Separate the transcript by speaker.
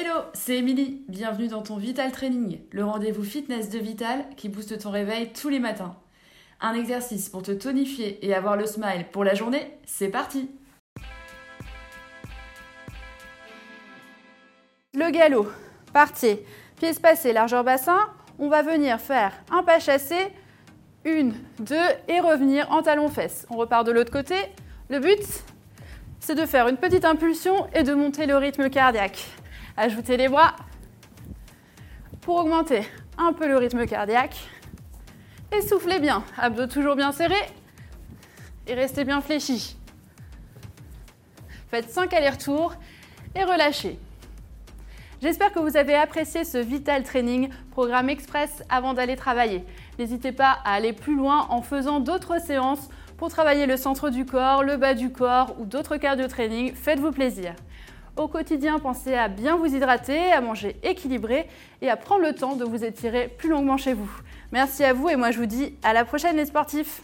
Speaker 1: Hello, c'est Émilie. Bienvenue dans ton Vital Training, le rendez-vous fitness de Vital qui booste ton réveil tous les matins. Un exercice pour te tonifier et avoir le smile pour la journée, c'est parti
Speaker 2: Le galop, parti. Pieds espacés, largeur bassin. On va venir faire un pas chassé, une, deux, et revenir en talon-fesse. On repart de l'autre côté. Le but, c'est de faire une petite impulsion et de monter le rythme cardiaque. Ajoutez les bras pour augmenter un peu le rythme cardiaque. Et soufflez bien, abdos toujours bien serrés et restez bien fléchis. Faites 5 allers-retours et relâchez. J'espère que vous avez apprécié ce Vital Training, programme express avant d'aller travailler. N'hésitez pas à aller plus loin en faisant d'autres séances pour travailler le centre du corps, le bas du corps ou d'autres cardio training. Faites-vous plaisir. Au quotidien, pensez à bien vous hydrater, à manger équilibré et à prendre le temps de vous étirer plus longuement chez vous. Merci à vous et moi je vous dis à la prochaine les sportifs